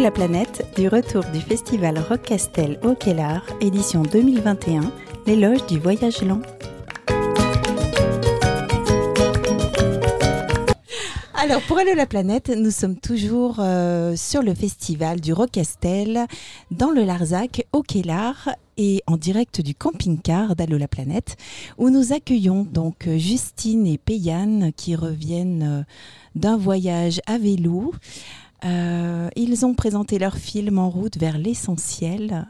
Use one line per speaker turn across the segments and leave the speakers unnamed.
La planète, du retour du festival Rock Castel au Kellar, édition 2021, l'éloge du voyage lent. Alors, pour Allô la planète, nous sommes toujours euh, sur le festival du Rocastel dans le Larzac au Kellar et en direct du camping-car d'Allo la planète où nous accueillons donc euh, Justine et Payane qui reviennent euh, d'un voyage à vélo. Ils ont présenté leur film en route vers l'essentiel.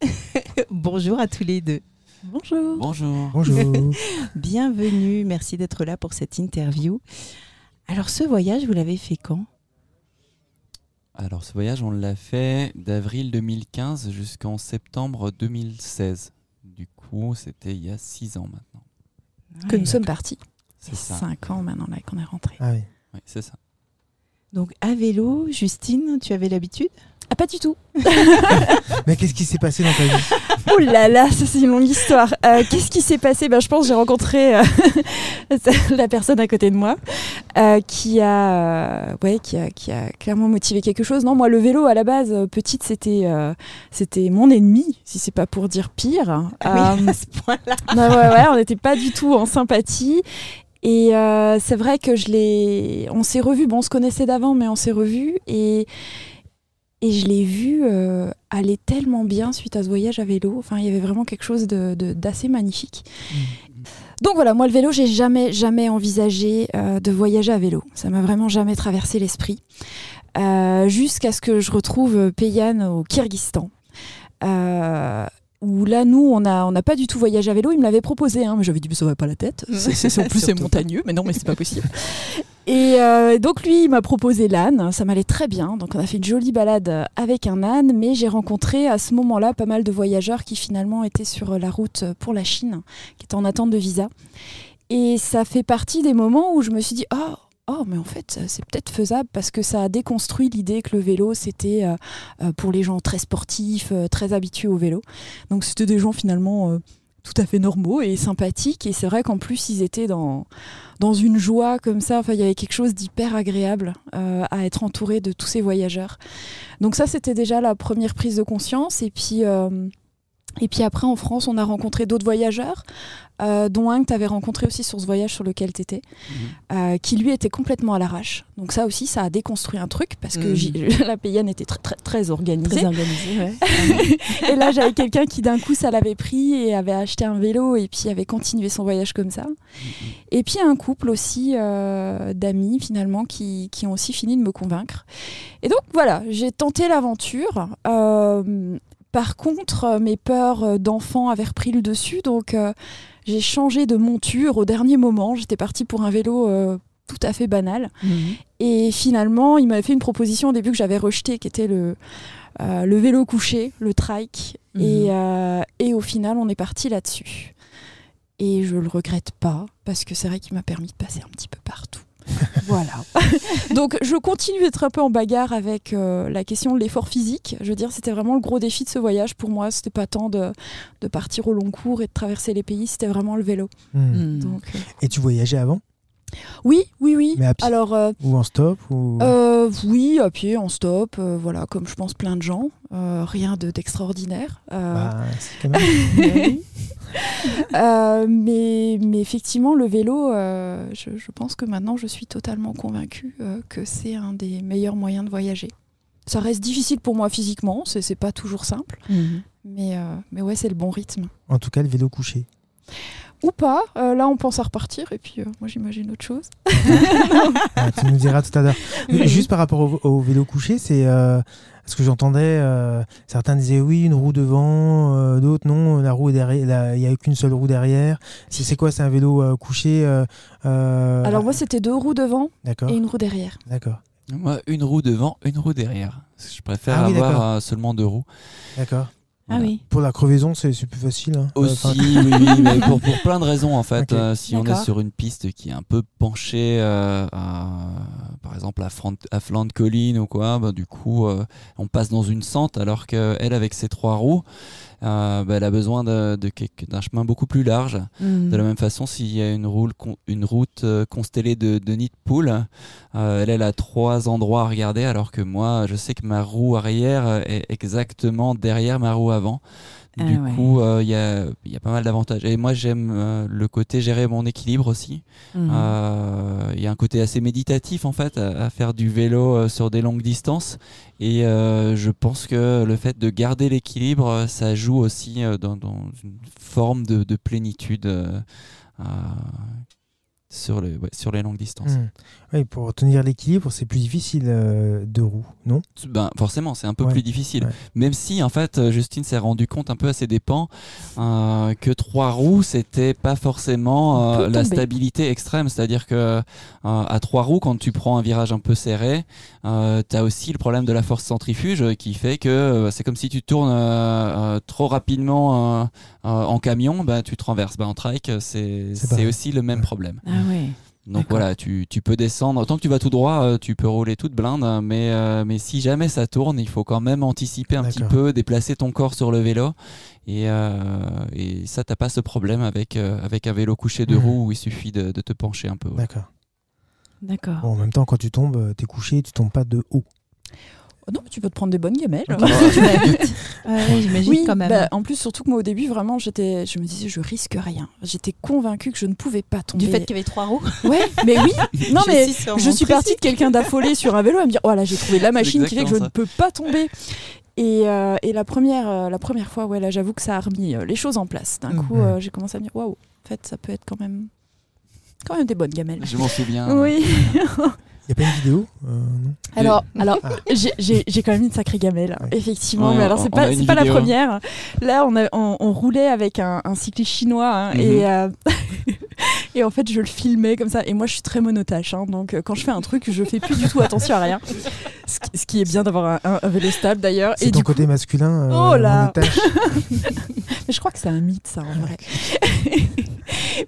Bonjour à tous les deux.
Bonjour.
Bonjour.
Bonjour.
Bienvenue, merci d'être là pour cette interview. Alors ce voyage, vous l'avez fait quand?
Alors ce voyage, on l'a fait d'avril 2015 jusqu'en septembre 2016. Du coup, c'était il y a six ans maintenant.
Que nous sommes partis.
C'est ça.
Cinq ans maintenant là qu'on est rentré.
Ah oui.
Oui, c'est ça.
Donc à vélo, Justine, tu avais l'habitude?
Ah pas du tout.
Mais qu'est-ce qui s'est passé dans ta vie?
Oh là là, ça c'est une longue histoire. Euh, Qu'est-ce qui s'est passé? Ben, Je pense que j'ai rencontré euh, la personne à côté de moi euh, qui, a, euh, ouais, qui, a, qui a clairement motivé quelque chose. Non, moi le vélo à la base, petite, c'était euh, c'était mon ennemi, si c'est pas pour dire pire.
Ah oui,
Euh,
à ce point-là.
ouais, ouais, on n'était pas du tout en sympathie. Et euh, c'est vrai que je l'ai. On s'est revus. Bon, on se connaissait d'avant, mais on s'est revus. Et, et je l'ai vu euh, aller tellement bien suite à ce voyage à vélo. Enfin, il y avait vraiment quelque chose de- de- d'assez magnifique. Donc voilà, moi le vélo, j'ai jamais, jamais envisagé euh, de voyager à vélo. Ça m'a vraiment jamais traversé l'esprit. Jusqu'à ce que je retrouve Payane au Kyrgyzstan. Euh, où là, nous, on n'a on n'a pas du tout voyagé à vélo. Il me l'avait proposé, hein, mais j'avais dit, mais ça va pas la tête. C'est- en plus, c'est montagneux, mais non, mais c'est pas possible. Et euh, donc, lui, il m'a proposé l'âne. Ça m'allait très bien. Donc, on a fait une jolie balade avec un âne, mais j'ai rencontré à ce moment-là pas mal de voyageurs qui finalement étaient sur la route pour la Chine, qui étaient en attente de visa. Et ça fait partie des moments où je me suis dit, oh, oh mais en fait, c'est peut-être faisable parce que ça a déconstruit l'idée que le vélo, c'était euh, euh, pour les gens très sportifs, euh, très habitués au vélo. Donc c'était des gens finalement tout à fait normaux et sympathiques. Et c'est vrai qu'en plus, ils étaient dans, dans une joie comme ça. Enfin, il y avait quelque chose d'hyper agréable à être entouré de tous ces voyageurs. Donc ça, c'était déjà la première prise de conscience. Et puis... et puis après, en France, on a rencontré d'autres voyageurs, euh, dont un que tu avais rencontré aussi sur ce voyage sur lequel tu étais, euh, qui lui était complètement à l'arrache. Donc ça aussi, ça a déconstruit un truc, parce que
Mhm.
la payenne était très, très, très organisée.
Très organisé, ouais.
et là, j'avais quelqu'un qui d'un coup, ça l'avait pris et avait acheté un vélo et puis avait continué son voyage comme ça. Et puis un couple aussi euh, d'amis finalement qui, qui ont aussi fini de me convaincre. Et donc voilà, j'ai tenté l'aventure. Par contre, euh, mes peurs euh, d'enfant avaient repris le dessus, donc euh, j'ai changé de monture au dernier moment. J'étais partie pour un vélo euh, tout à fait banal.
Mhm.
Et finalement, il m'avait fait une proposition au début que j'avais rejetée, qui était le, euh, le vélo couché, le trike.
Mhm.
Et, et au final, on est parti là-dessus. Et je le regrette pas, parce que c'est vrai qu'il m'a permis de passer un petit peu partout. voilà. Donc je continue d'être un peu en bagarre avec euh, la question de l'effort physique. Je veux dire, c'était vraiment le gros défi de ce voyage pour moi. C'était pas tant de, de partir au long cours et de traverser les pays, c'était vraiment le vélo.
Hmm.
Donc, euh,
Et tu voyageais avant?
Oui, oui, oui.
Mais à pied
Alors, euh,
Ou en stop ou...
Euh, oui, à pied, en stop, euh, voilà, comme je pense plein de gens. Rien de- d'extraordinaire. Euh,
Bah, c'est quand même...
oui. Mais, mais effectivement, le vélo, je, je pense que maintenant, je suis totalement convaincue que c'est un des meilleurs moyens de voyager. Ça reste difficile pour moi physiquement, c'est pas toujours simple,
Mhm.
mais, mais ouais, c'est le bon rythme.
En tout cas, le vélo couché.
Ou pas, euh, là on pense à repartir, et puis euh, moi j'imagine autre chose.
Ah, tu nous diras tout à l'heure.
Oui.
Juste par rapport au, au vélo couché, c'est euh, ce que j'entendais. euh, certains disaient oui, une roue devant, euh, d'autres non, la roue est derrière. la- Il n'y a qu'une seule roue derrière. C'est c'est quoi C'est un vélo euh, couché euh, euh,
Alors moi c'était deux roues devant
D'accord,
et une roue derrière.
d'accord,
Moi, une roue devant, une roue derrière. Je préfère
Ah oui,
avoir euh, seulement deux roues.
d'accord.
Ah
Voilà.
oui.
Pour la crevaison, c'est c'est plus facile. hein.
Aussi,
enfin,
oui, oui, mais pour, pour plein de raisons en fait. Euh, si on est sur une piste qui est un peu penchée, euh, à, par exemple à, flanc, à flanc de colline ou quoi, bah, du coup, euh, on passe dans une sente alors qu'elle, avec ses trois roues, bah, elle a besoin de, de quelque- d'un chemin beaucoup plus large.
Mm.
De la même façon, s'il y a une route, con- une route euh, constellée de, de nids de poules, euh, elle, elle a trois endroits à regarder, alors que moi, je sais que ma roue arrière euh, est exactement derrière ma roue avant.
Ah
Du
ouais.
coup, euh, il y, a, y a pas mal d'avantages. Et moi, j'aime euh, le côté gérer mon équilibre aussi.
Mm.
Euh, Il y a un côté assez méditatif en fait à, à faire du vélo euh, sur des longues distances et euh, je pense que le fait de garder l'équilibre ça joue aussi dans, dans une forme de, de plénitude sur, les, ouais, sur les longues distances.
Hmm. Oui, pour tenir l'équilibre, c'est plus difficile euh, de roues, non?
Ben, forcément, c'est un peu
Ouais,
plus difficile.
ouais.
Même si, en fait, euh, Justine s'est rendu compte un peu à ses dépens euh, que trois roues, c'était pas forcément euh, la stabilité extrême. C'est-à-dire que euh, à trois roues, quand tu prends un virage un peu serré, euh, tu as aussi le problème de la force centrifuge qui fait que euh, c'est comme si tu tournes euh, euh, trop rapidement en camion, bah, tu te renverses. Bah, en trike, c'est aussi le même
Ouais.
problème.
Ah ouais.
Donc voilà, tu, tu peux descendre. Tant que tu vas tout droit, euh, tu peux rouler toute blinde. Mais, euh, mais si jamais ça tourne, il faut quand même anticiper un petit peu, déplacer ton corps sur le vélo. Et, euh, et ça, t'as pas ce problème avec, euh, avec un vélo couché de
Mhm.
roue où il suffit de, de te pencher un peu. ouais.
D'accord.
D'accord.
Bon, en même temps, quand tu tombes, euh, t'es couché, tu tombes pas de haut.
Oh non, mais tu peux te prendre des bonnes gamelles.
Tu vas vite. Ouais, J'imagine
Oui,
quand même.
bah, en plus, surtout que moi au début, vraiment, j'étais, je me disais, je risque rien. J'étais convaincue que je ne pouvais pas tomber.
du fait qu'il y avait trois roues.
Ouais, mais oui. Non,
Je
mais
suis
je suis partie de quelqu'un d'affolé sur un vélo à me dire, oh là, j'ai trouvé la machine qui fait que je ne peux pas tomber. Et, euh, et la première, euh, la première fois, ouais, là, j'avoue que ça a remis euh, les choses en place. D'un coup,
Mhm.
euh, j'ai commencé à me dire, waouh, en fait, ça peut être quand même, quand même des bonnes gamelles.
Je m'en souviens.
Oui.
Y a pas une vidéo euh, non?
Alors, alors
Ah.
j'ai- quand même une sacrée gamelle,
Ouais.
effectivement.
Ouais,
mais alors, c'est pas, pas la
vidéo.
première. Là, on, a- on, on roulait avec un, un cycliste chinois hein,
Mhm.
et, euh, et en fait, je le filmais comme ça. Et moi, je suis très monotache. hein, donc, euh, quand je fais un truc, je fais plus du tout attention à rien. Ce qui, ce qui est bien d'avoir un, un- un vélo stable d'ailleurs.
C'est
Et
ton
du coup,
côté masculin. euh,
Oh là
monotache.
mais je crois que c'est un mythe, ça, en vrai.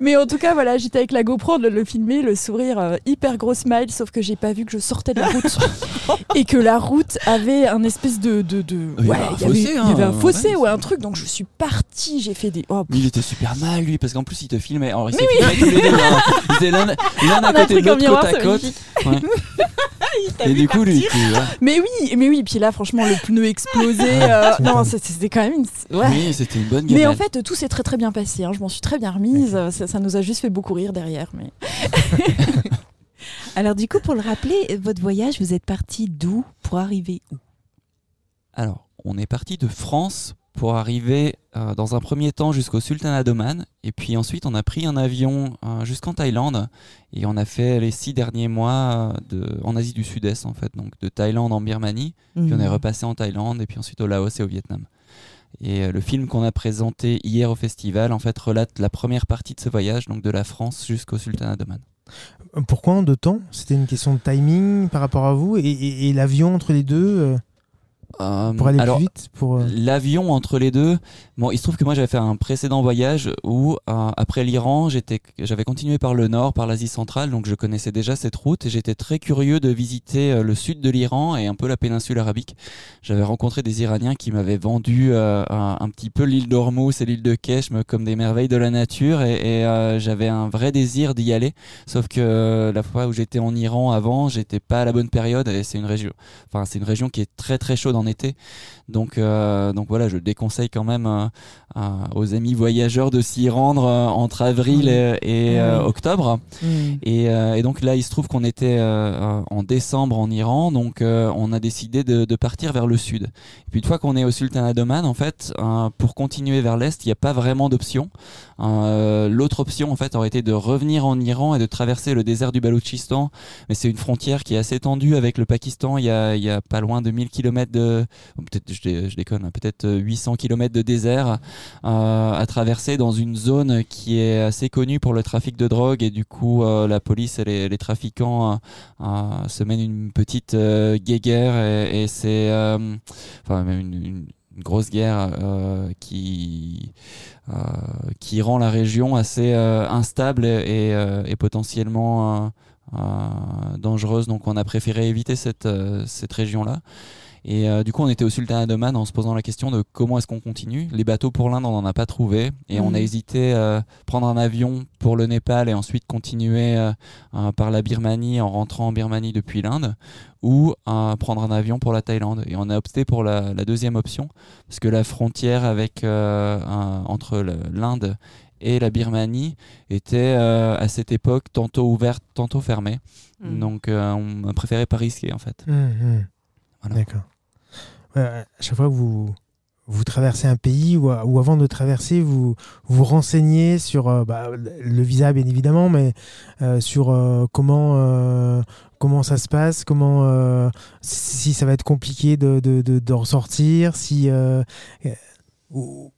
Mais en tout cas, voilà, j'étais avec la GoPro, de le filmer, le sourire euh, hyper gros smile, sauf que j'ai pas vu que je sortais de la route et que la route avait un espèce de. de, de-
Il y
ouais,
avait un
il y avait,
fossé,
il y avait
hein,
un fossé
ouais,
ou un truc, donc je suis partie, j'ai fait des. oh,
Mais il était super mal lui parce qu'en plus il te filmait. Alors il s'est filmé tous les deux. hein. Ils étaient l'un à côté de l'autre côte à côte. Ouais. Et du coup lui.
Mais oui, mais oui, puis là, franchement, le pneu explosé. euh, non, c'était quand même une. Ouais.
Oui, c'était une bonne
Mais
gamelle.
en fait, tout s'est très très bien passé. hein. Je m'en suis très bien remise. Ça, ça nous a juste fait beaucoup rire derrière. Mais...
Alors du coup, pour le rappeler, votre voyage, vous êtes parti d'où? Pour arriver où?
Alors, on est parti de France pour arriver euh, dans un premier temps jusqu'au Sultanat d'Oman. Et puis ensuite, on a pris un avion euh, jusqu'en Thaïlande. Et on a fait les six derniers mois euh, de, en Asie du Sud-Est, en fait. Donc de Thaïlande en Birmanie. Puis on est
Mhm.
repassé en Thaïlande. Et puis ensuite au Laos et au Vietnam. Et euh, le film qu'on a présenté hier au festival, en fait, relate la première partie de ce voyage, donc de la France jusqu'au Sultanat d'Oman.
Pourquoi en deux temps? C'était une question de timing par rapport à vous et, et- et l'avion entre les deux euh, pour aller
alors,
plus vite pour, euh,
L'avion entre les deux, bon, il se trouve que moi j'avais fait un précédent voyage où euh, après l'Iran, j'étais, j'avais continué par le nord, par l'Asie centrale, donc je connaissais déjà cette route et j'étais très curieux de visiter euh, le sud de l'Iran et un peu la péninsule arabique. J'avais rencontré des Iraniens qui m'avaient vendu un, un petit peu l'île d'Ormuz et l'île de Keshm comme des merveilles de la nature et, et, j'avais un vrai désir d'y aller. Sauf que la fois où j'étais en Iran avant, j'étais pas à la bonne période et c'est une région, enfin c'est une région qui est très très chaude en été. Donc, euh, donc voilà, je déconseille quand même euh, aux amis voyageurs de s'y rendre euh, entre avril et, et,
Oui.
octobre. Et, et donc là, il se trouve qu'on était en décembre en Iran, donc on a décidé de, de partir vers le sud. Et puis une fois qu'on est au Sultanat d'Oman, en fait, pour continuer vers l'est, il n'y a pas vraiment d'option. Euh, L'autre option, en fait, aurait été de revenir en Iran et de traverser le désert du Baloutchistan. Mais c'est une frontière qui est assez tendue avec le Pakistan. Il y a, il y a pas loin de 1000 km de, ou peut-être je, dé- je déconne, hein, peut-être euh, 800 km de désert euh, à traverser dans une zone qui est assez connue pour le trafic de drogue et du coup euh, la police et les, les trafiquants euh, euh, se mènent une petite euh, guéguerre et, et c'est euh, enfin même une, une- une grosse guerre euh, qui euh, qui rend la région assez euh, instable et, et, potentiellement dangereuse. Donc on a préféré éviter cette, cette région là Et euh, du coup, on était au Sultanat d'Oman en se posant la question de comment est-ce qu'on continue. Les bateaux pour l'Inde, on n'en a pas trouvé. Et on a
Mhm.
hésité à prendre un avion pour le Népal et ensuite continuer euh, euh, par la Birmanie en rentrant en Birmanie depuis l'Inde ou euh, prendre un avion pour la Thaïlande. Et on a opté pour la, la deuxième option parce que la frontière avec, euh, un- entre l'Inde et la Birmanie était euh, à cette époque tantôt ouverte, tantôt fermée.
Mm.
Donc euh, on a préféré pas risquer en fait. Voilà.
D'accord. Ouais, à chaque fois que vous, vous traversez un pays ou, avant de traverser, vous vous renseignez sur euh, bah, le visa, bien évidemment, mais euh, sur euh, comment, euh, comment ça se passe, comment, euh, si, ça va être compliqué de, de, de- d'en sortir, si. euh, euh, ou-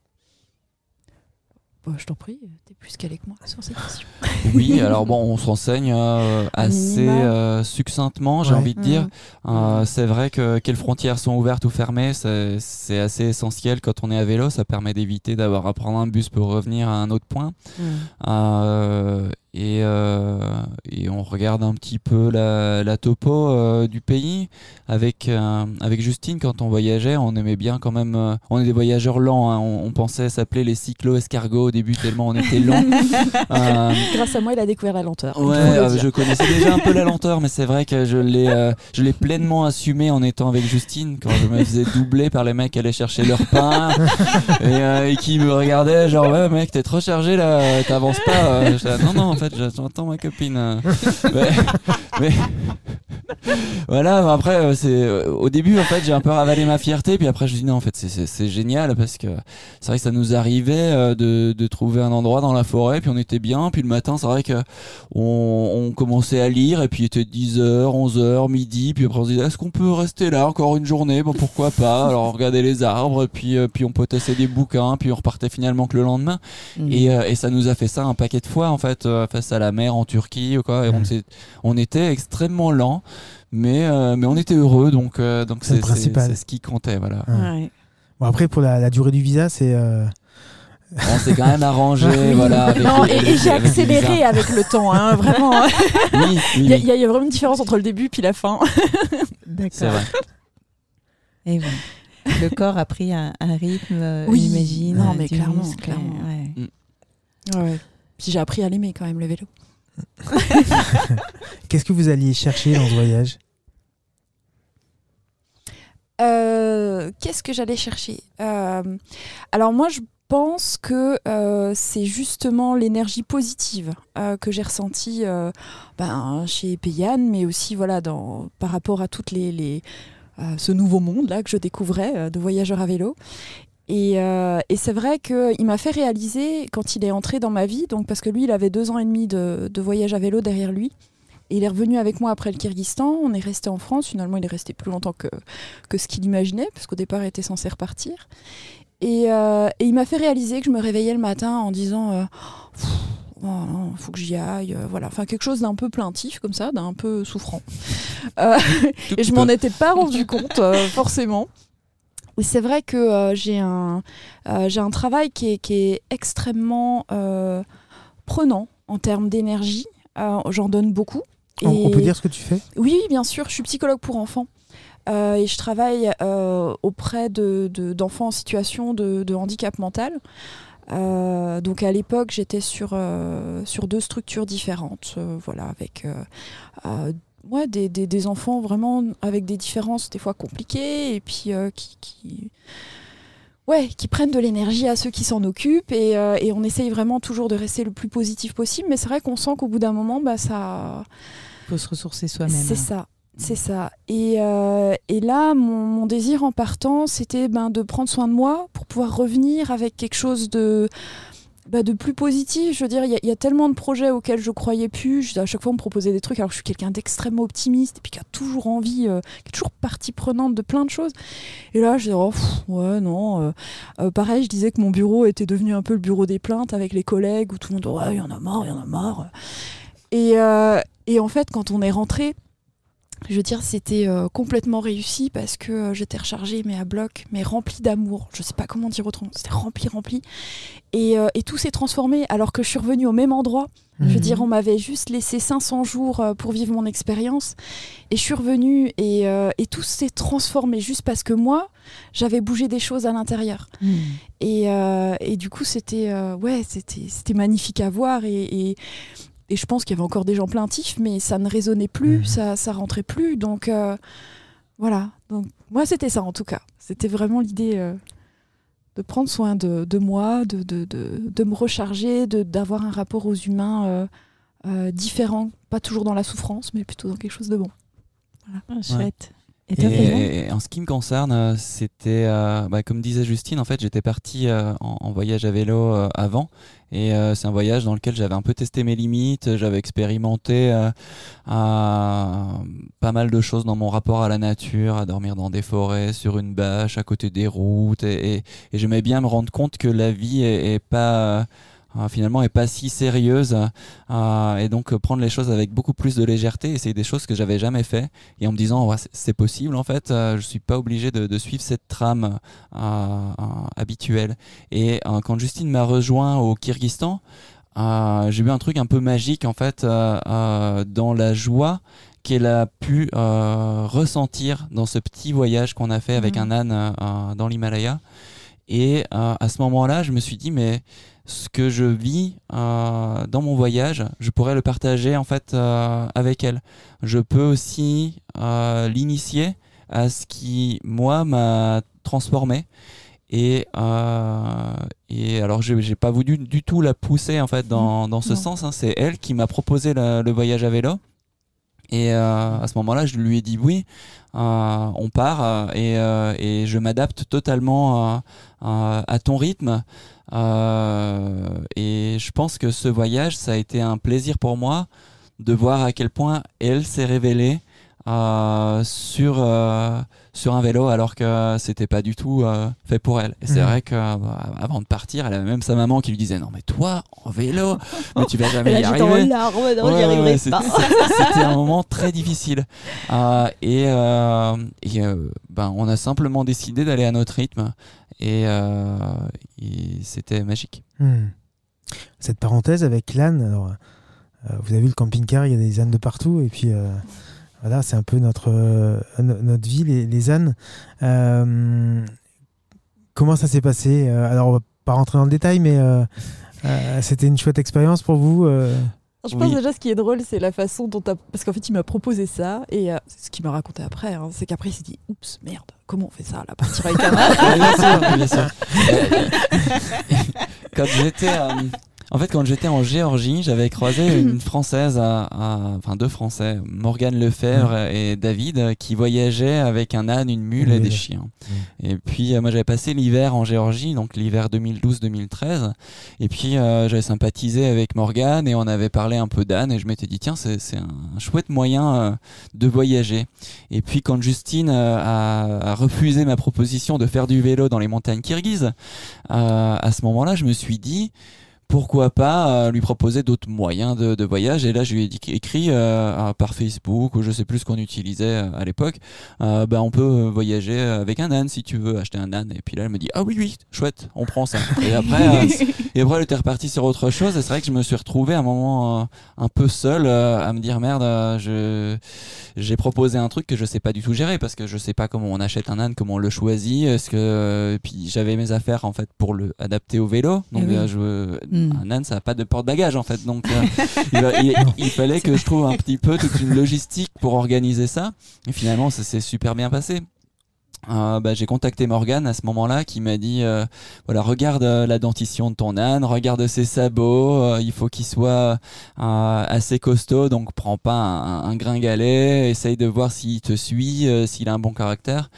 Bah, je t'en prie, t'es plus calé que moi sur cette question.
Oui, alors bon, on se renseigne euh, assez euh, succinctement, j'ai
Ouais.
envie de dire.
Mm.
Euh, c'est vrai que quelles frontières sont ouvertes ou fermées, c'est assez essentiel quand on est à vélo. Ça permet d'éviter d'avoir à prendre un bus pour revenir à un autre point.
Mm.
Et, euh, et on regarde un petit peu la, la topo euh, du pays. Avec, euh, avec Justine, quand on voyageait, on aimait bien quand même. euh, on est des voyageurs lents. hein. on, on pensait s'appeler les cyclo-escargots au début, tellement on était lents. Euh,
Grâce à moi, il a découvert la lenteur.
Ouais, je connaissais déjà un peu la lenteur, mais c'est vrai que je l'ai, euh, je l'ai pleinement assumé en étant avec Justine quand je me faisais doubler par les mecs qui allaient chercher leur pain et, euh, et qui me regardaient genre ouais mec t'es trop chargé là, t'avances pas. euh. Là, non non en fait j'entends ma copine. euh. Ouais, mais voilà mais après euh, c'est euh, au début en fait j'ai un peu ravalé ma fierté puis après je me dis non en fait c'est- génial parce que c'est vrai que ça nous arrivait euh, de, de trouver un endroit dans la forêt puis on était bien puis le matin c'est vrai que on, on commençait à lire et puis il était 10h, 11h, midi, puis après on se disait est-ce qu'on peut rester là encore une journée? Bon pourquoi pas? Alors on regardait les arbres, puis, puis on potassait des bouquins, puis on repartait finalement que le lendemain.
Mm.
Et, et ça nous a fait ça un paquet de fois en fait face à la mer en Turquie ou quoi. Et on,
Mm.
on était extrêmement lent. Mais, euh, mais on était heureux, donc euh, donc
C'est
ce qui comptait. Voilà.
Ouais.
Bon, après, pour la, la durée du visa, c'est. euh,
On s'est quand même arrangé, voilà. Avec
non,
les-
et, j'ai accéléré avec le temps, hein, vraiment.
Oui, oui,
Il y, a-
oui,
il y a il y a vraiment une différence entre le début puis la fin.
D'accord. Et bon. Le corps a pris un, un rythme,
Oui.
j'imagine.
Non,
euh,
mais clairement,
muscle,
clairement.
ouais.
Puis j'ai appris à l'aimer quand même, le vélo.
Qu'est-ce que vous alliez chercher dans ce voyage?
Euh, Qu'est-ce que j'allais chercher? Euh, Alors moi, je pense que euh, c'est justement l'énergie positive euh, que j'ai ressentie euh, ben, chez Payane, mais aussi voilà, dans, par rapport à toutes les, les, euh, ce nouveau monde là que je découvrais euh, de voyageurs à vélo. Et, euh, et c'est vrai qu'il m'a fait réaliser quand il est entré dans ma vie, donc parce que lui, il avait deux ans et demi de, de voyage à vélo derrière lui. Et il est revenu avec moi après le Kyrgyzstan. On est resté en France. Finalement, il est resté plus longtemps que, que ce qu'il imaginait, parce qu'au départ, il était censé repartir. Et, euh, et il m'a fait réaliser que je me réveillais le matin en disant euh, Pff, oh faut que j'y aille. euh, voilà, enfin quelque chose d'un peu plaintif comme ça, d'un peu souffrant. Euh, et je m'en étais pas rendu compte euh, forcément. Et c'est vrai que euh, j'ai un, euh, un travail qui est, qui est extrêmement euh, prenant en termes d'énergie. J'en donne beaucoup.
on, peut dire ce que tu fais?
Oui, oui, bien sûr, je suis psychologue pour enfants. Euh, et je travaille euh, auprès de- de- d'enfants en situation de, de handicap mental. Euh, donc à l'époque, j'étais sur, sur deux structures différentes, voilà, avec ouais, des, des- des enfants vraiment avec des différences des fois compliquées et puis euh, qui, qui, ouais, qui prennent de l'énergie à ceux qui s'en occupent et, euh, et on essaye vraiment toujours de rester le plus positif possible. Mais c'est vrai qu'on sent qu'au bout d'un moment, bah, ça,
faut se ressourcer soi-même.
c'est ça. C'est ça. Et, euh, et là, mon, mon désir en partant, c'était ben, de prendre soin de moi pour pouvoir revenir avec quelque chose de, bah, de plus positif. Je veux dire, il y, a- tellement de projets auxquels je croyais plus. Je- à chaque fois, on me proposait des trucs. Alors, je suis quelqu'un d'extrêmement optimiste et puis qui a toujours envie, euh, qui est toujours partie prenante de plein de choses. Et là, je disais, oh, ouais, non. euh, euh, pareil, je disais que mon bureau était devenu un peu le bureau des plaintes avec les collègues où tout le monde, ouais, il y en a marre, il y en a marre. Et, et en fait, quand on est rentré, je veux dire, c'était euh, complètement réussi parce que euh, j'étais rechargée, mais à bloc, mais remplie d'amour. Je sais pas comment dire autrement. C'était rempli, rempli. Et, euh, et tout s'est transformé alors que je suis revenue au même endroit. Je veux
Mhm.
dire, on m'avait juste laissé 500 jours pour vivre mon expérience. Et je suis revenue et, et tout s'est transformé juste parce que moi, j'avais bougé des choses à l'intérieur. Et, euh, et du coup, c'était ouais, c'était c'était magnifique à voir. Et, et, je pense qu'il y avait encore des gens plaintifs, mais ça ne résonnait plus,
Mhm.
ça, ça rentrait plus. Donc euh, voilà. Donc moi, c'était ça en tout cas. C'était vraiment l'idée euh, de prendre soin de, de moi, de, de, de, de me recharger, de- d'avoir un rapport aux humains euh, euh, différent, pas toujours dans la souffrance, mais plutôt dans quelque chose de bon.
Ah, chouette. Et
Et,
toi, Fabien
et en ce qui me concerne, euh, c'était, euh, bah, comme disait Justine, en fait, j'étais parti euh, en, en voyage à vélo euh, avant, et c'est un voyage dans lequel j'avais un peu testé mes limites, j'avais expérimenté pas mal de choses dans mon rapport à la nature, à dormir dans des forêts, sur une bâche, à côté des routes, et, et- j'aimais bien me rendre compte que la vie est, est pas finalement est pas si sérieuse euh, et donc euh, prendre les choses avec beaucoup plus de légèreté et c'est des choses que j'avais jamais fait et en me disant ouais, c'est- possible en fait euh, je suis pas obligé de, de suivre cette trame habituelle et quand Justine m'a rejoint au Kyrgyzstan euh, j'ai eu un truc un peu magique en fait euh, euh, dans la joie qu'elle a pu ressentir dans ce petit voyage qu'on a fait avec
Mhm.
un âne dans l'Himalaya et euh, à ce moment-là je me suis dit mais ce que je vis euh, dans mon voyage, je pourrais le partager en fait euh, avec elle. Je peux aussi euh, l'initier à ce qui moi m'a transformé. Et, euh, et alors j'ai j'ai pas voulu du tout la pousser en fait dans, dans ce
Non.
sens. hein. C'est elle qui m'a proposé le, le voyage à vélo. Et euh, à ce moment-là, je lui ai dit oui, euh, on part euh, et, euh, et je m'adapte totalement euh, euh, à ton rythme. Et je pense que ce voyage, ça a été un plaisir pour moi de voir à quel point elle s'est révélée euh, sur, euh, sur un vélo alors que c'était pas du tout euh, fait pour elle. Et c'est
Mhm.
vrai que euh, avant de partir, elle avait même sa maman qui lui disait non mais toi en vélo, mais tu vas jamais y arriver.
larmes, non,
Ouais, ouais, c'était-
pas.
C'était un moment très difficile. Euh, et euh, et, euh, ben, on a simplement décidé d'aller à notre rythme. Et, euh, et c'était magique.
Hmm. Cette parenthèse avec l'âne, alors euh, vous avez vu le camping-car, il y a des ânes de partout et puis euh, voilà, c'est un peu notre, euh, notre vie, les, les ânes. Euh, comment ça s'est passé Euh, Alors on va pas rentrer dans le détail, mais euh, euh, c'était une chouette expérience pour vous euh,
Je
Oui.
pense déjà ce qui est drôle, c'est la façon dont t'as- parce qu'en fait il m'a proposé ça et euh, c'est ce qu'il m'a raconté après, hein, c'est qu'après il s'est dit oups merde comment on fait ça là partir avec un âne
Ouais, bien sûr, bien sûr. quand j'étais, euh, en fait, quand j'étais en Géorgie, j'avais croisé une française, à- à- enfin deux Français, Morgane Lefebvre et David, qui voyageaient avec un âne, une mule et des chiens. Et puis, euh, moi, j'avais passé l'hiver en Géorgie, donc l'hiver 2012-2013. Et puis, euh, j'avais sympathisé avec Morgane et on avait parlé un peu d'âne. Et je m'étais dit, tiens, c'est c'est un chouette moyen euh, de voyager. Et puis, quand Justine a, a refusé ma proposition de faire du vélo dans les montagnes kirghizes, à ce moment-là, je me suis dit, pourquoi pas euh, lui proposer d'autres moyens de, de voyage. Et là je lui ai dit, écrit euh, euh, par Facebook ou je sais plus ce qu'on utilisait euh, à l'époque euh, bah, on peut euh, voyager avec un âne si tu veux acheter un âne. Et puis là elle me dit ah oui oui chouette on prend ça. Et après euh, et après elle était repartie sur autre chose. Et c'est vrai que je me suis retrouvé à un moment euh, un peu seul euh, à me dire merde euh, je j'ai proposé un truc que je sais pas du tout gérer parce que je sais pas comment on achète un âne comment on le choisit est-ce que euh, puis j'avais mes affaires en fait pour le adapter au vélo. Donc
Eh oui.
euh, je
Mm.
un âne ça a pas de porte-bagages en fait donc euh, il, va- il- il fallait que je trouve un petit peu toute une logistique pour organiser ça. Et finalement ça s'est super bien passé. Euh, bah, j'ai contacté Morgane à ce moment-là qui m'a dit euh, voilà regarde euh, la dentition de ton âne regarde ses sabots il faut qu'il soit assez costaud donc prends pas un, un gringalet essaye de voir s'il te suit s'il a un bon caractère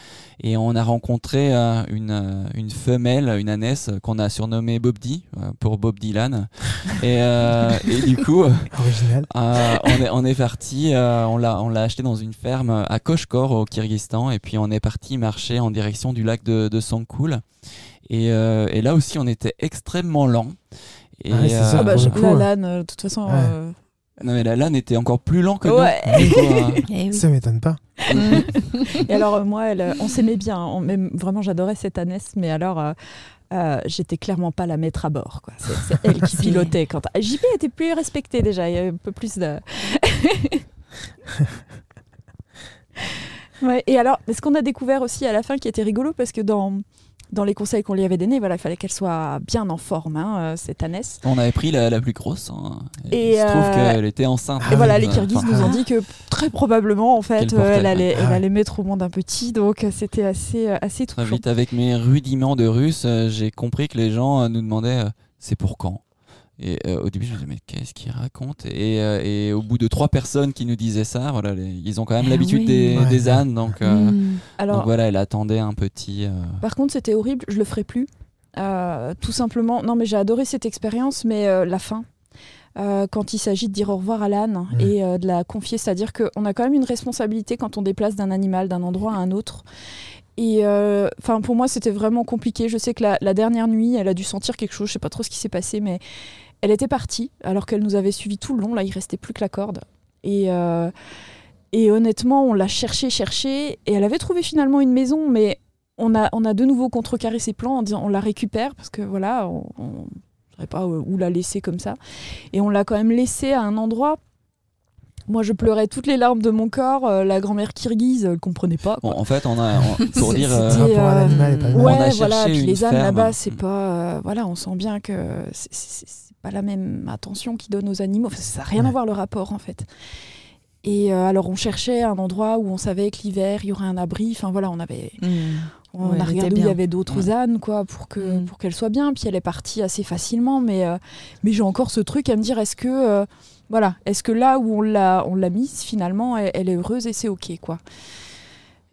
et on a rencontré euh, une, euh, une femelle une ânesse euh, qu'on a surnommée Bobdi euh, pour Bob Dylan et, euh, et du coup
original.
euh, on est on est parti, euh, on l'a on l'a acheté dans une ferme à Koshkor au Kyrgyzstan et puis on est parti marcher en direction du lac de, de Sangkul et, euh, et là aussi on était extrêmement lent. Et,
Ah ouais, c'est ça,
Ah bah, je- la. LAN, euh, de toute façon,
Ouais.
euh,
Non mais la LAN était encore plus lent que
Ouais.
nous. Quoi.
Eh.
Ça m'étonne pas.
Et alors, euh, moi, elle, euh, on s'aimait bien. On- même, vraiment, j'adorais cette Annès, mais alors. euh, euh, j'étais clairement pas la maître à bord. quoi. C'est c'est elle qui pilotait. Quand... JP était plus respecté déjà. Il y avait un peu plus de. ouais, et alors, ce qu'on a découvert aussi à la fin qui était rigolo, parce que dans, dans les conseils qu'on lui avait donnés, voilà, il fallait qu'elle soit bien en forme, hein, euh, cette Annès.
On avait pris la, la plus grosse. hein.
Et,
il se trouve
euh,
qu'elle était enceinte.
Ah
Et voilà, les
Enfin,
Kirghizes nous ont dit que très probablement, en fait, euh, elle, allait, elle allait mettre au monde un petit. Donc, c'était assez, assez
Très
touchant.
vite, avec mes rudiments de russe, j'ai compris que les gens nous demandaient c'est pour quand? Et euh, au début, je me disais mais qu'est-ce qu'ils racontent et, euh, et au bout de trois personnes qui nous disaient ça, voilà, les- ils ont quand même
Ah
l'habitude
oui.
des,
Ouais.
des ânes, donc, euh,
Mm.
Alors,
donc voilà, elle attendait un petit. euh,
Par contre, c'était horrible, je le ferai plus. Euh, tout simplement, non, mais j'ai adoré cette expérience, mais euh, la fin. Euh, quand il s'agit de dire au revoir à l'âne
Ouais.
et euh, de la confier, c'est-à-dire qu'on a quand même une responsabilité quand on déplace d'un animal d'un endroit à un autre. Et euh, enfin, pour moi, c'était vraiment compliqué. Je sais que la, la dernière nuit, elle a dû sentir quelque chose. Je sais pas trop ce qui s'est passé, mais elle était partie alors qu'elle nous avait suivis tout le long. Là, il restait plus que la corde. Et euh, et honnêtement, on l'a cherché, cherché, et elle avait trouvé finalement une maison, mais on a, on a de nouveau contrecarré ses plans en disant on la récupère parce que voilà, on ne savait pas où la laisser comme ça. Et on l'a quand même laissée à un endroit. Moi, je pleurais toutes les larmes de mon corps. euh, la grand-mère kirghize, elle comprenait pas.
Bon, en fait, on a, on- pour dire, euh,
à
euh,
l'animal et pas le
on a
Ouais, voilà. Puis
une
les ânes
ferme.
là-bas, c'est pas. euh, voilà, on sent bien que c'est- pas la même attention qu'ils donnent aux animaux. Enfin, ça n'a rien à
Ouais.
voir le rapport en fait. Et euh, alors, on cherchait un endroit où on savait que l'hiver, il y aurait un abri. Enfin voilà, on avait.
Mm.
On
Ouais,
a regardé où il y avait d'autres ânes, quoi, pour que
Mm.
pour qu'elle soit bien. Puis elle est partie assez facilement, mais euh, mais j'ai encore ce truc à me dire est-ce que euh, voilà, est-ce que là où on l'a on l'a mise finalement, elle, elle est heureuse et c'est ok, quoi.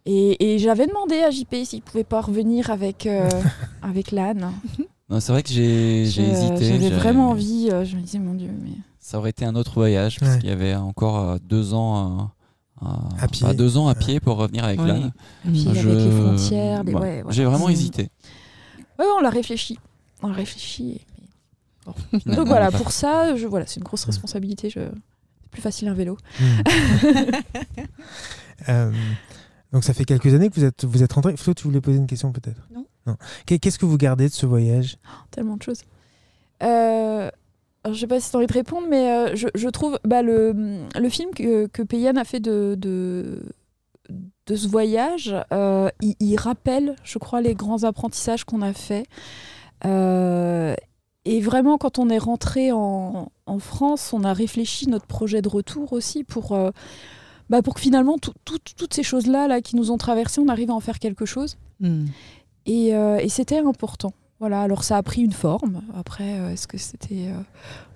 Et, et j'avais demandé à JP s'il pouvait pas revenir avec euh, avec l'âne.
non, c'est vrai que j'ai j'ai hésité.
J'avais vraiment envie. euh, je me disais mon Dieu, mais
Ça aurait été un autre voyage parce
Ouais.
qu'il y avait encore euh, deux ans. euh,
À pied.
bah, deux ans à pied pour revenir avec l'âne.
puis avec les frontières, les-
ouais,
ouais, voilà.
J'ai vraiment
Mm.
hésité.
on l'a réfléchi, on l'a réfléchi.
finalement,
Donc voilà, pour ça, je voilà, c'est une grosse responsabilité. Je... C'est plus facile un vélo.
Mm. Euh, donc ça fait quelques années que vous êtes, vous êtes rentré. Flo, tu voulais poser une question peut-être?
Non.
Qu'est- Qu'est-ce que vous gardez de ce voyage?
Tellement de choses. Euh, alors, je sais pas si tu as envie de répondre, mais euh, je, je trouve bah, le, le film que, que Payan a fait de, de, de ce voyage, euh, il, il rappelle, je crois, les grands apprentissages qu'on a faits. Euh, et vraiment, quand on est rentré en, en France, on a réfléchi notre projet de retour aussi pour, euh, bah, pour que finalement, tout- tout- toutes ces choses-là là, qui nous ont traversées, on arrive à en faire quelque chose.
Mm.
Et, euh, et c'était important. Voilà, alors ça a pris une forme. Après, euh, est-ce que c'était.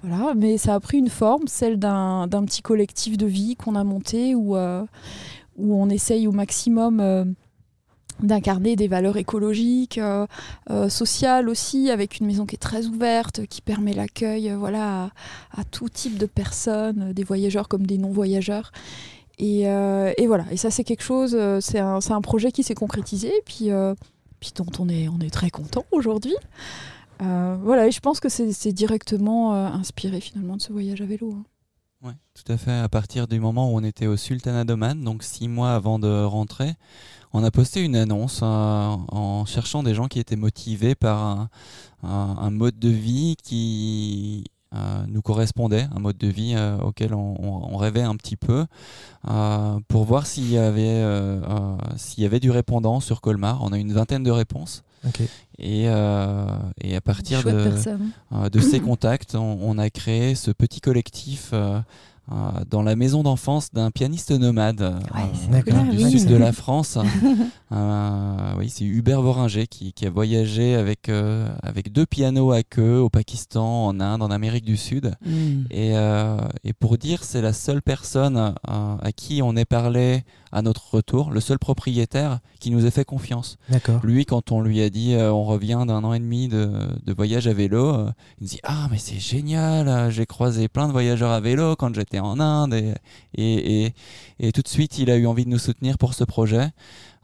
voilà, mais ça a pris une forme, celle d'un d'un petit collectif de vie qu'on a monté où, où on essaye au maximum d'incarner des valeurs écologiques, euh, euh, sociales aussi, avec une maison qui est très ouverte, qui permet l'accueil euh, voilà, à, tout type de personnes, des voyageurs comme des non-voyageurs. Et, et voilà, et ça c'est quelque chose, c'est un, un projet qui s'est concrétisé, puis, puis dont on est, on est très content aujourd'hui. Voilà, et je pense que c'est directement inspiré finalement de ce voyage à vélo. hein.
Ouais, tout à fait. À partir du moment où on était au Sultanat d'Oman, donc six mois avant de rentrer, on a posté une annonce euh, en cherchant des gens qui étaient motivés par un, mode de vie qui euh, nous correspondait, un mode de vie euh, auquel on, on- rêvait un petit peu, pour voir s'il y avait s'il y avait du répondant sur Colmar. On a une vingtaine de réponses. Et, euh, et à partir de, euh, de ces contacts, on, on a créé ce petit collectif euh, euh, dans la maison d'enfance d'un pianiste nomade euh,
D'accord.
du sud de la France. Euh, oui, c'est Hubert Voringer qui, qui a voyagé avec, euh, avec deux pianos à queue au Pakistan, en Inde, en Amérique du Sud.
Mm.
Et, euh, et pour dire, c'est la seule personne euh, à qui on est parlé à notre retour, le seul propriétaire qui nous a fait confiance. Lui, quand on lui a dit euh, on revient d'un an et demi de, de voyage à vélo, euh, il nous dit ah mais c'est génial, euh, j'ai croisé plein de voyageurs à vélo quand j'étais en Inde et, et, et, et tout de suite il a eu envie de nous soutenir pour ce projet.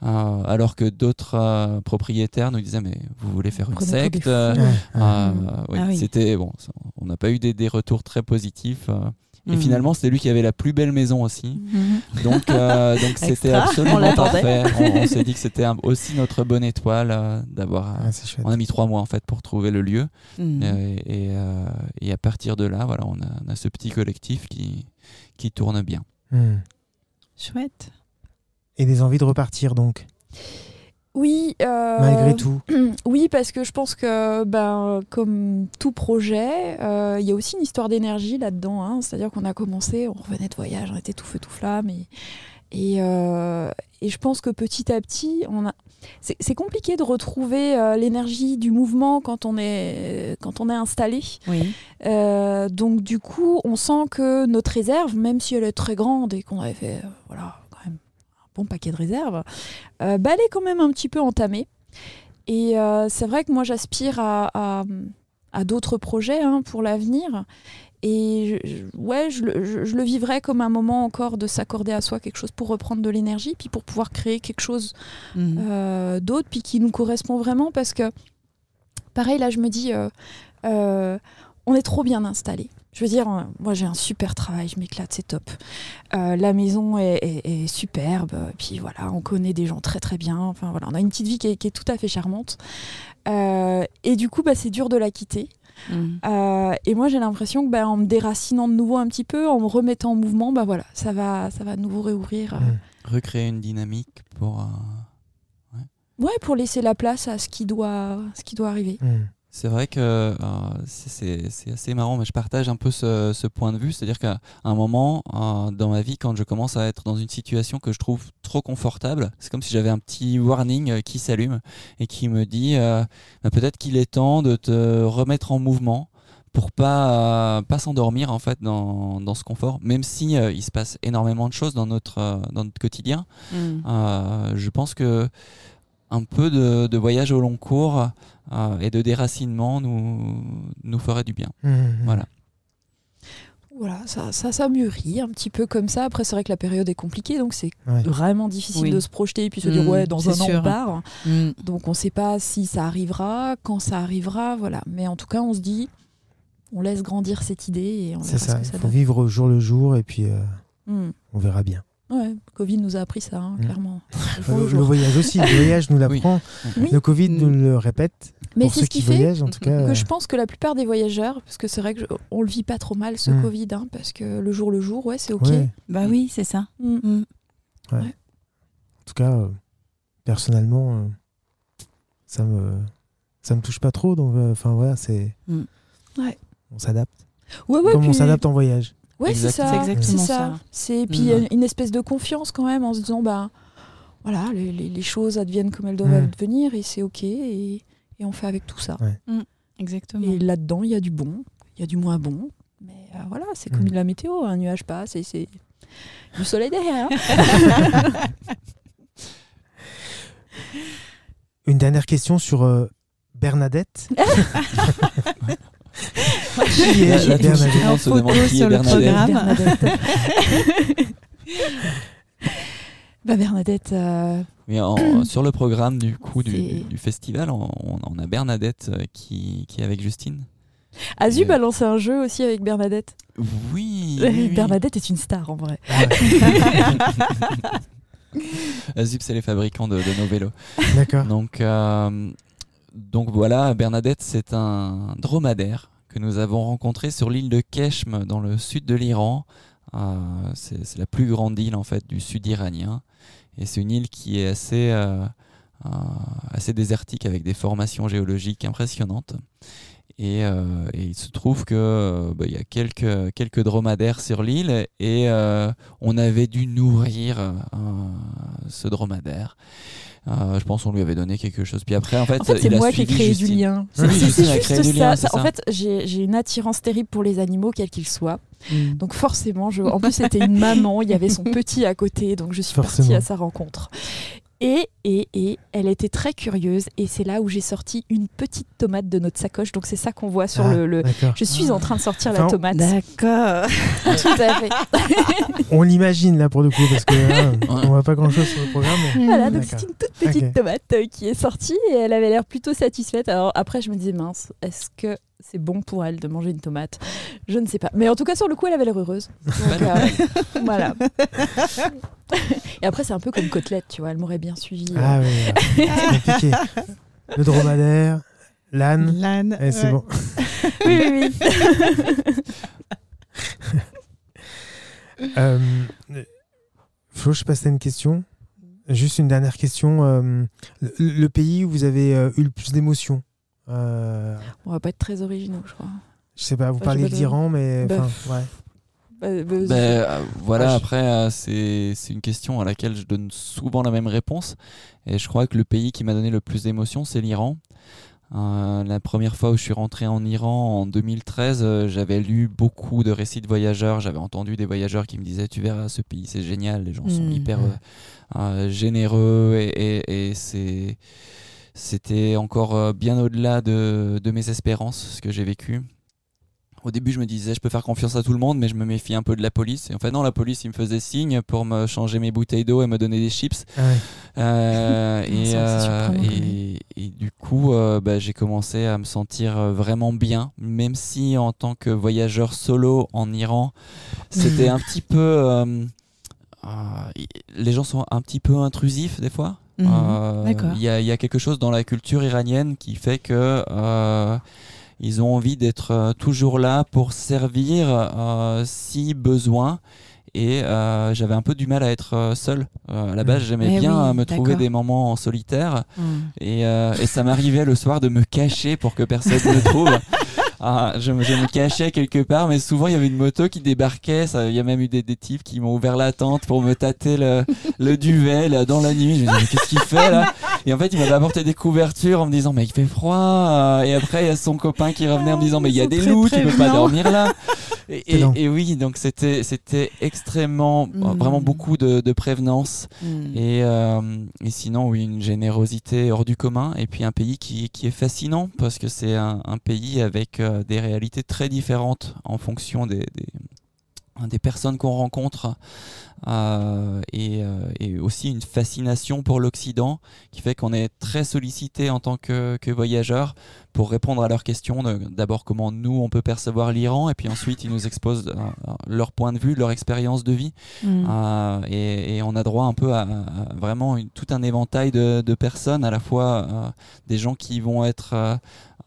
Euh, alors que d'autres euh, propriétaires nous disaient mais vous voulez faire une secte? euh,
ouais.
Ah oui.
C'était bon, on n'a pas eu des, des retours très positifs. euh, Et
Mhm.
finalement, c'était lui qui avait la plus belle maison aussi.
Mhm.
Donc, euh, donc c'était.
On
absolument
l'attendait.
parfait. On, on s'est dit que c'était aussi notre bonne étoile euh, d'avoir.
Ah,
on a mis trois mois en fait pour trouver le lieu.
Mhm.
Euh, et, euh, et à partir de là, voilà, on a, on a ce petit collectif qui, qui tourne bien.
Hmm.
Chouette.
Et des envies de repartir donc,
Oui. euh,
malgré tout.
Oui, parce que je pense que, ben, comme tout projet, euh, il y a aussi une histoire d'énergie là-dedans. hein. C'est-à-dire qu'on a commencé, on revenait de voyage, on était tout feu tout flamme. Et, et, euh, et je pense que petit à petit, on a... c'est compliqué de retrouver euh, l'énergie du mouvement quand on est, quand on est installé.
Oui.
Euh, donc du coup, on sent que notre réserve, même si elle est très grande et qu'on avait fait voilà, quand même un bon paquet de réserves, bah, elle est quand même un petit peu entamée. Et c'est vrai que moi, j'aspire à, à- à d'autres projets hein, pour l'avenir. Et je, ouais, je, le- je- je le vivrais comme un moment encore de s'accorder à soi quelque chose pour reprendre de l'énergie, puis pour pouvoir créer quelque chose
Mhm.
euh, d'autres, puis qui nous correspond vraiment parce que, pareil, là, je me dis, euh, euh, on est trop bien installé. Je veux dire, moi j'ai un super travail, je m'éclate, c'est top. Euh, la maison est, est- est superbe, puis voilà, on connaît des gens très très bien. Enfin voilà, on a une petite vie qui est, qui est tout à fait charmante. Euh, et du coup, bah, c'est dur de la quitter.
Mhm.
Euh, et moi j'ai l'impression que bah, en me déracinant de nouveau un petit peu, en me remettant en mouvement, bah voilà, ça va, ça va de nouveau réouvrir. euh,
Mm.
Recréer une dynamique pour. euh,
Ouais, pour laisser la place à ce qui doit, ce qui doit arriver.
Hmm.
C'est vrai que euh, c'est- assez marrant, mais je partage un peu ce, ce point de vue. C'est-à-dire qu'à un moment euh, dans ma vie, quand je commence à être dans une situation que je trouve trop confortable, c'est comme si j'avais un petit warning euh, qui s'allume et qui me dit euh, bah, peut-être qu'il est temps de te remettre en mouvement pour pas euh, pas s'endormir en fait dans, dans ce confort même si euh, il se passe énormément de choses dans notre euh, dans notre quotidien euh, je pense que un peu de, de voyage au long cours euh, et de déracinement nous, nous ferait du bien.
Hmm.
Voilà.
Voilà, ça, ça, ça mûrit un petit peu comme ça. Après, c'est vrai que la période est compliquée, donc c'est
Ouais.
vraiment difficile
Oui.
de se projeter et puis se dire ouais, dans un an on part. Donc on ne sait pas si ça arrivera, quand ça arrivera, voilà. Mais en tout cas, on se dit, on laisse grandir cette idée et on
C'est
verra
ça,
ce
il
que ça
faut
donne.
vivre au jour le jour et puis euh, on verra bien.
Ouais, Covid nous a appris ça, hein,
Mm.
clairement. Le jour
Le, voyage aussi, le voyage nous l'apprend.
Oui.
Le Covid
Mm.
nous le répète.
Mais
pour
c'est
ceux
ce qui
qui
fait
voyagent, en tout cas.
que je pense que la plupart des voyageurs, parce que c'est vrai que je- on le vit pas trop mal ce
Mm.
Covid, hein, parce que le jour le jour, ouais, c'est ok.
ouais.
Bah oui, c'est ça.
Mm.
Mhm.
En tout cas, euh, personnellement, euh, ça me ça me touche pas trop. Donc, euh, enfin voilà, c'est.
Mm.
Ouais.
On s'adapte.
Ouais, ouais,
Comme on s'adapte en voyage.
Ouais, c'est ça.
C'est exactement ça.
ça. C'est puis
Mm.
une espèce de confiance quand même en se disant bah voilà les, les- les choses adviennent comme elles doivent
Mm.
advenir et c'est ok et, et on fait avec tout ça.
Exactement.
Et là-dedans il y a du bon, il y a du moins bon, mais euh, voilà c'est comme
Mm.
la météo, un nuage passe et c'est du soleil derrière. hein.
Une dernière question sur euh, Bernadette. Qui est Bernadette
monde
En
se
photo
demande qui est
sur le
Bernadette.
programme.
bah Bernadette, euh,
Mais en- sur le programme du coup du, festival, on, on a Bernadette euh, qui, qui est avec Justine.
Azub
Euh,
a lancé un jeu aussi avec Bernadette.
Oui. oui, oui.
Bernadette est une star en vrai.
Azub, c'est les fabricants de, de nos vélos.
D'accord.
Donc, euh, donc voilà, Bernadette, c'est un dromadaire que nous avons rencontré sur l'île de Keshm, dans le sud de l'Iran. C'est c'est la plus grande île en fait du sud iranien, et c'est une île qui est assez euh, euh, assez désertique avec des formations géologiques impressionnantes. Et, euh, et il se trouve que euh, bah, il y a quelques quelques dromadaires sur l'île et euh, on avait dû nourrir euh, ce dromadaire. Euh, je pense qu'on lui avait donné quelque chose. Puis après, en fait,
En fait, c'est moi qui ai créé
Justine.
du lien. C'est juste ça.
lien,
Ça-
c'est
En fait, j'ai une attirance terrible pour les animaux, quels qu'ils soient.
Mhm.
Donc forcément, je... en plus c'était une maman, il y avait son petit à côté, donc je suis partie
Forcément.
à sa rencontre. Et, et, et elle était très curieuse, et c'est là où j'ai sorti une petite tomate de notre sacoche. Donc c'est ça qu'on voit sur
Ah,
le. Je suis en train de sortir
Enfin,
la tomate.
D'accord.
Tout à fait.
On l'imagine là pour le coup parce que hein, on voit pas grand chose sur le programme. mais-
Voilà, donc c'est une toute petite tomate euh, qui est sortie et elle avait l'air plutôt satisfaite. Alors après, je me disais, mince, est-ce que c'est bon pour elle de manger une tomate. Je ne sais pas. Mais en tout cas, sur le coup, elle avait l'air heureuse. Donc, euh, voilà. Et après, c'est un peu comme côtelette, tu vois. Elle m'aurait bien suivi. euh.
Ah oui, c'est compliqué. Le dromadaire, l'âne,
L'âne.
eh, c'est
ouais.
bon.
Oui, oui, oui.
Euh, Flo, je sais pas si t'as une question. Juste une dernière question. euh, le, le pays où vous avez euh, eu le plus d'émotions Euh,
On va pas être très originaux, je crois.
Je sais pas, vous
Bah,
parliez l'Iran, mais
Bah,
enfin, ouais.
Bah, bah,
Ben, euh, voilà, après, euh, c'est c'est une question à laquelle je donne souvent la même réponse. Et je crois que le pays qui m'a donné le plus d'émotions, c'est l'Iran. Euh, la première fois où je suis rentré en Iran en 2013, euh, j'avais lu beaucoup de récits de voyageurs. J'avais entendu des voyageurs qui me disaient Tu verras, ce pays, c'est génial. Les gens sont
Mm.
hyper euh, euh, généreux et, et- et c'est. C'était encore euh, bien au-delà de, de mes espérances, ce que j'ai vécu. Au début, je me disais, je peux faire confiance à tout le monde, mais je me méfie un peu de la police. Et en fait, non, la police, il me faisait signe pour me changer mes bouteilles d'eau et me donner des chips.
Ah ouais.
Euh, et,
Ça, c'est
euh, et, et du coup, euh, bah, j'ai commencé à me sentir vraiment bien, même si en tant que voyageur solo en Iran, c'était un petit peu... euh, euh, les gens sont un petit peu intrusifs des fois.
Mhm.
Euh,
D'accord.
Il y, a, il y a quelque chose dans la culture iranienne qui fait que euh, ils ont envie d'être euh, toujours là pour servir euh, si besoin. Et euh, j'avais un peu du mal à être seul. Euh, à la base,
Mhm.
j'aimais
Eh
bien
oui,
me trouver des moments en solitaire.
Mm.
Et, euh, et ça m'arrivait le soir de me cacher pour que personne ne me trouve. Ah, je, me, je me cachais quelque part, mais souvent il y avait une moto qui débarquait. ça- Il y a même eu des, des types qui m'ont ouvert la tente pour me tâter le, le duvet là, dans la nuit. Je me disais, mais qu'est-ce qu'il fait là? Et en fait, il m'avait apporté des couvertures en me disant, mais il fait froid. Et après, il y a son copain qui revenait en me disant, mais il y a des
très
loups, tu peux pas dormir là. Et, et-
Excellent.
et oui, donc c'était c'était extrêmement,
Mm.
vraiment beaucoup de, de prévenance.
Mm.
Et, euh, et sinon, oui, une générosité hors du commun. Et puis un pays qui, qui est fascinant parce que c'est un, un pays avec euh, des réalités très différentes en fonction des, des, des personnes qu'on rencontre. Euh, et, euh, et aussi une fascination pour l'Occident qui fait qu'on est très sollicité en tant que, que voyageur pour répondre à leurs questions. D'abord, comment nous, on peut percevoir l'Iran, et puis ensuite, ils nous exposent euh, leur point de vue, leur expérience de vie.
Mm.
Euh, et, et on a droit un peu à, à vraiment une- tout un éventail de, de personnes, à la fois euh, des gens qui vont être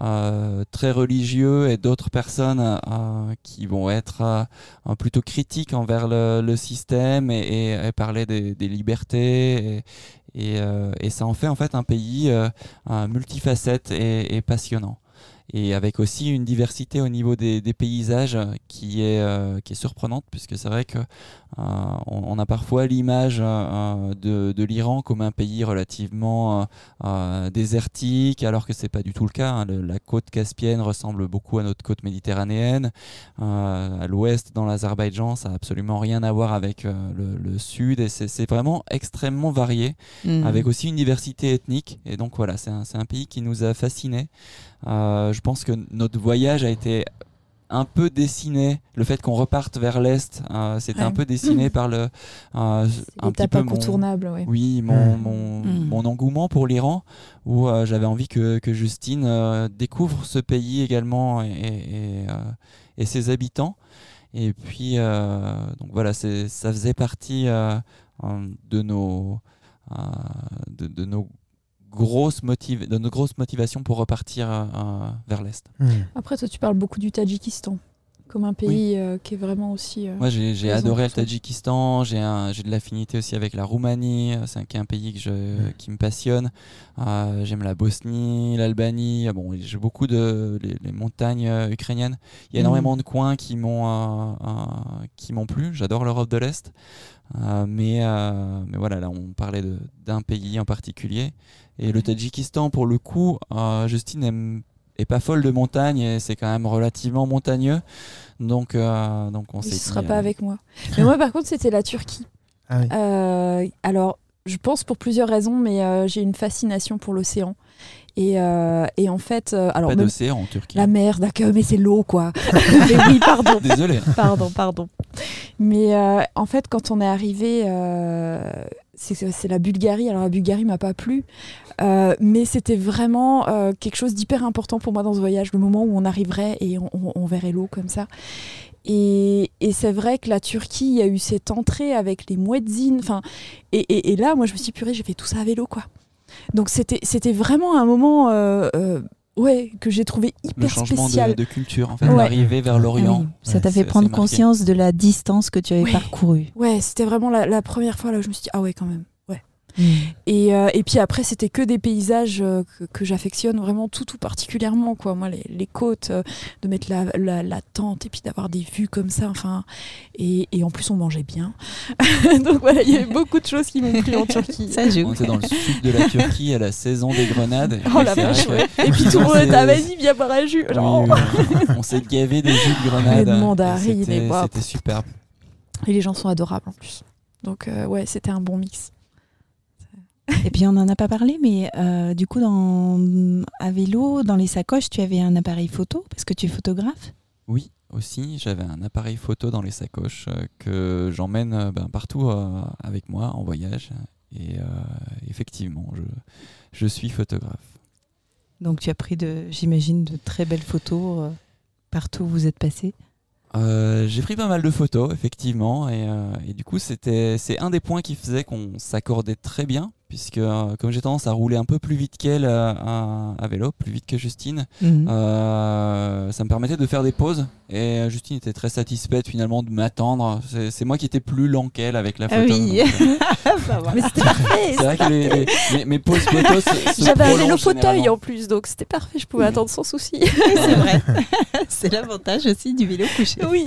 euh, très religieux et d'autres personnes euh, qui vont être euh, plutôt critiques envers le, le système et, et- et parler des, des libertés. Et, et, euh, ça en fait en fait un pays euh, euh, multifacette et, et passionnant. Et avec aussi une diversité au niveau des, des paysages euh, qui est, euh, qui est surprenante, puisque c'est vrai que euh, on, on a parfois l'image euh, de, de l'Iran comme un pays relativement euh, euh, désertique, alors que c'est pas du tout le cas. hein. Le- la côte caspienne ressemble beaucoup à notre côte méditerranéenne. Euh, à l'ouest, dans l'Azerbaïdjan, ça a absolument rien à voir avec euh, le, le sud, et c'est vraiment extrêmement varié
Mm.
avec aussi une diversité ethnique. Et donc voilà, c'est un, c'est un pays qui nous a fascinés. Je pense que notre voyage a été un peu dessiné, le fait qu'on reparte vers l'Est, euh, c'était un peu dessiné par le... euh, un petit peu mon-
incontournable, ouais.
oui, mon,
Mm.
mon,
Mm.
mon engouement pour l'Iran, où euh, j'avais envie que, que Justine euh, découvre ce pays également et, et, euh, et ses habitants. Et puis, euh, donc voilà, c'est- ça faisait partie de, nos, euh, de, de nos grosses motiv- de nos grosses motivations pour repartir euh, euh, vers l'Est.
Hmm.
Après, toi, tu parles beaucoup du Tadjikistan, comme un pays euh, qui est vraiment aussi. euh,
Moi, j'ai adoré le. Tadjikistan. J'ai un- j'ai de l'affinité aussi avec la Roumanie. euh, C'est un, qui est un pays que je,
Mm.
qui me passionne. Euh, J'aime la Bosnie, l'Albanie. Ah Bon, j'ai beaucoup de les, les montagnes euh, ukrainiennes. Il y a
Mm.
énormément de coins qui m'ont euh, euh, qui m'ont plu. J'adore l'Europe de l'Est. Euh, mais, euh, mais voilà, là, on parlait de- d'un pays en particulier. Et le Tadjikistan, pour le coup, euh, Justine aime est pas folle de montagne et c'est quand même relativement montagneux. Donc, euh, donc on
il
s'est
ne sera pas
euh,
avec moi. Mais moi, par contre, c'était la Turquie.
Ah oui.
Euh, alors, je pense pour plusieurs raisons, mais euh, j'ai une fascination pour l'océan. Et, euh, et en fait, euh, alors
Pas d'océan en Turquie.
la mer, d'accord, mais c'est l'eau quoi. mais oui, pardon.
Désolé.
Pardon, pardon. Mais euh, en fait, quand on est arrivé, c'est la Bulgarie. Alors la Bulgarie m'a pas plu, mais c'était vraiment quelque chose d'hyper important pour moi dans ce voyage, le moment où on arriverait et on, on- on verrait l'eau comme ça. Et, et c'est vrai que la Turquie, il y a eu cette entrée avec les muezzins. Enfin, et, et- et là, moi, je me suis purée, j'ai fait tout ça à vélo, quoi. Donc c'était c'était vraiment un moment, euh, euh, ouais, que j'ai trouvé
Le
hyper
changement
spécial.
de, de culture, en fait,
Ouais.
d'arriver vers
Ah
l'Orient.
oui, ça
Ouais,
t'a fait prendre conscience de la distance que tu avais
Ouais.
parcourue.
Ouais, c'était vraiment la, la première fois là où je me suis dit, ah ouais, quand même.
Mm.
Et, euh, et puis après, c'était que des paysages euh, que, que j'affectionne vraiment tout, tout particulièrement. Quoi. Moi, les, les côtes, euh, de mettre la, la, la tente et puis d'avoir des vues comme ça. Enfin, et, et en plus, on mangeait bien. Donc voilà, il y avait beaucoup de choses qui m'ont plu en Turquie.
Ça joue.
On était dans le sud de la Turquie à la saison des grenades.
Oh
Et
la vache, ouais. Et puis tout le monde était, vas-y, viens boire un jus.
Oui,
Genre,
oui, oui. on s'est gavé des jus de grenade.
Les mandarines, et
C'était superbe.
Et les gens sont adorables en plus. Donc euh, ouais, c'était un bon mix.
Et puis on n'en a pas parlé, mais euh, du coup, dans, à vélo, dans les sacoches, tu avais un appareil photo parce que tu es photographe?
Oui, aussi, j'avais un appareil photo dans les sacoches euh, que j'emmène euh, ben, partout euh, avec moi en voyage. Et euh, effectivement, je, je suis photographe.
Donc tu as pris, de, j'imagine, de très belles photos euh, partout où vous êtes passé?
Euh, j'ai pris pas mal de photos, effectivement, et, euh, et du coup, c'était, c'est un des points qui faisait qu'on s'accordait très bien, puisque euh, comme j'ai tendance à rouler un peu plus vite qu'elle euh, à, à vélo, plus vite que Justine,
Mhm.
euh, ça me permettait de faire des pauses, et Justine était très satisfaite finalement de m'attendre. C'est, c'est moi qui étais plus lent qu'elle avec la
Ah
photo.
oui.
donc,
Mais c'était parfait.
c'est vrai que les, les- mes- mes pauses photos se, se
J'avais un vélo fauteuil en plus, donc c'était parfait. Je pouvais attendre sans souci.
c'est vrai. c'est l'avantage aussi du vélo couché.
oui.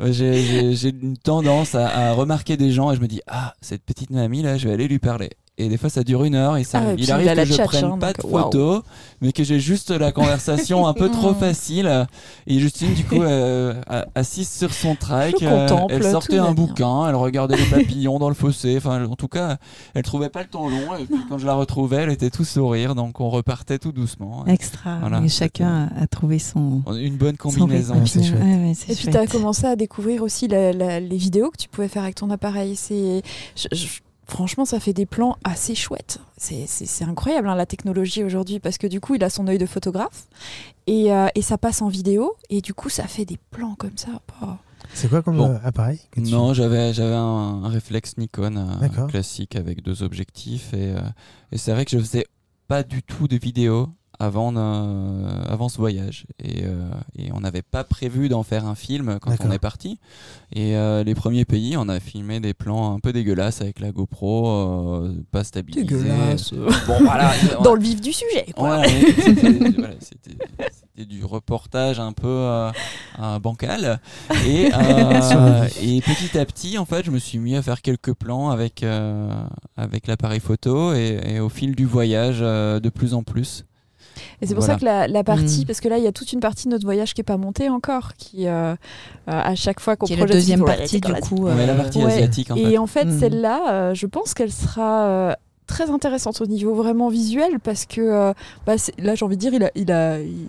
Ouais, J'ai j'ai- j'ai une tendance à, à remarquer des gens et je me dis ah cette petite mamie là je vais aller lui parler et des fois ça dure une heure et ça
Ah ouais,
il arrive
il
que je prenne
hein,
pas de
waouh.
photos mais que j'ai juste la conversation un peu trop facile et Justine du coup euh, a- assise sur son trike euh, elle sortait un bouquin elle regardait les papillons dans le fossé enfin en tout cas elle trouvait pas le temps long et puis quand je la retrouvais elle était tout sourire donc on repartait tout doucement
Extra.
Voilà,
et chacun a trouvé son.
une bonne
son
combinaison
rythme.
c'est chouette.
Ouais, ouais, c'est
Et puis tu as commencé à découvrir aussi la- la- les vidéos que tu pouvais faire avec ton appareil. C'est, je- je- franchement, ça fait des plans assez chouettes. C'est, incroyable hein, la technologie aujourd'hui parce que du coup, il a son œil de photographe et, euh, et ça passe en vidéo et du coup, ça fait des plans comme ça. bah.
C'est quoi comme
Bon.
euh, appareil que tu-
Non, j'avais j'avais un, un réflexe Nikon euh, classique avec deux objectifs et, euh, et c'est vrai que je faisais pas du tout de vidéo avant euh, avant ce voyage et, euh, et on n'avait pas prévu d'en faire un film quand on est parti et euh, les premiers pays on a filmé des plans un peu dégueulasses avec la GoPro euh, pas stabilisée
Dégueulasse.
bon voilà
Dans le vif du sujet. Quoi.
Ouais, c'était voilà, du reportage un peu bancal. Et, euh, et petit à petit, en fait, je me suis mis à faire quelques plans avec, euh, avec l'appareil photo et, et au fil du voyage, euh, de plus en plus.
Et c'est pour
Voilà.
ça que la, la partie,
Mm.
parce que là, il y a toute une partie de notre voyage qui est pas montée encore, qui euh, euh, à chaque fois qu'on
est la
projette
deuxième partie, du coup.
Ouais, la
euh,
partie
ouais.
asiatique, en fait.
Et en fait,
Mm.
celle-là, euh, je pense qu'elle sera euh, très intéressante au niveau vraiment visuel parce que euh, bah, là, j'ai envie de dire, il a. Il a il-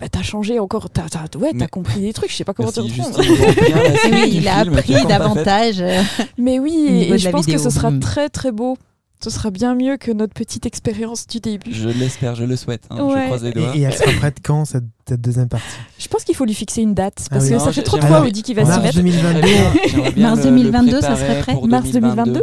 bah, t'as changé encore, t'as t'as- ouais, t'as
Mais-
compris des trucs, je sais pas comment
Merci, suite
Oui, il a appris davantage. euh,
Mais oui, et, je pense
vidéo.
que ce sera
Mm.
très très beau. Ce sera bien mieux que notre petite expérience du début.
Je l'espère, je le souhaite. hein,
Ouais.
Je croise les doigts.
Et, et elle sera prête quand cette, cette deuxième partie?
Je pense qu'il faut lui fixer une date parce
Ah oui.
que
Non,
ça fait trop de fois où il dit qu'il va s'y
Mars
mettre.
2022.
J'aimerais bien
Mars
le- le
2022, ça serait prêt
Mars 2022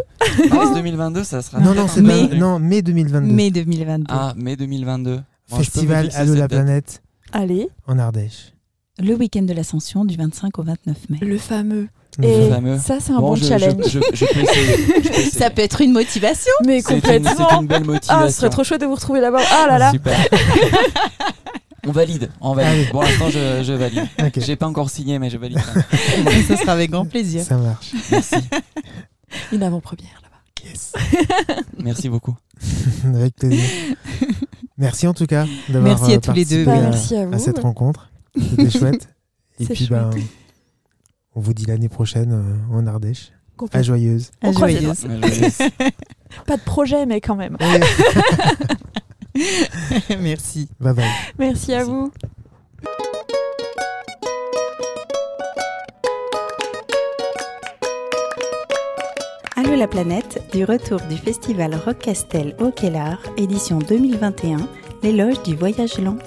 Mars 2022, ça sera
Non,
prêt
non, c'est
mai.
pas- non, mai 2022.
Mai 2022.
Ah, mai 2022. Bon, je peux vous
Festival Allo la planète
Allez,
en Ardèche.
Le week-end de l'Ascension du 25 au 29 mai.
le fameux. Et
fameux.
ça, c'est un
Bon,
bon,
je,
challenge.
Je, je- je peux essayer. je peux essayer.
Ça peut être une motivation.
Mais complètement.
C'est une belle motivation.
Ah, ce serait trop chouette de vous retrouver là-bas. Ah là là.
Super. on valide. On valide.
Allez.
Pour l'instant, je, je valide.
Ok,
J'ai pas encore signé, mais je valide.
ça sera avec grand plaisir.
ça marche.
Merci.
Une avant-première là-bas.
Yes.
Merci beaucoup.
Avec plaisir. Merci en tout cas d'avoir
Merci à
euh,
tous les deux.
Bah,
à-
merci à
à
vous.
cette rencontre. C'était chouette. Et puis, ben, on vous dit l'année prochaine euh, en Ardèche. À joyeuse.
À.
Pas de projet, mais quand même.
Ouais.
Merci.
Bye bye.
Merci à
Merci.
vous.
Allô la planète, du retour du festival Rock Castel au Kellar, édition 2021, l'éloge du voyage lent.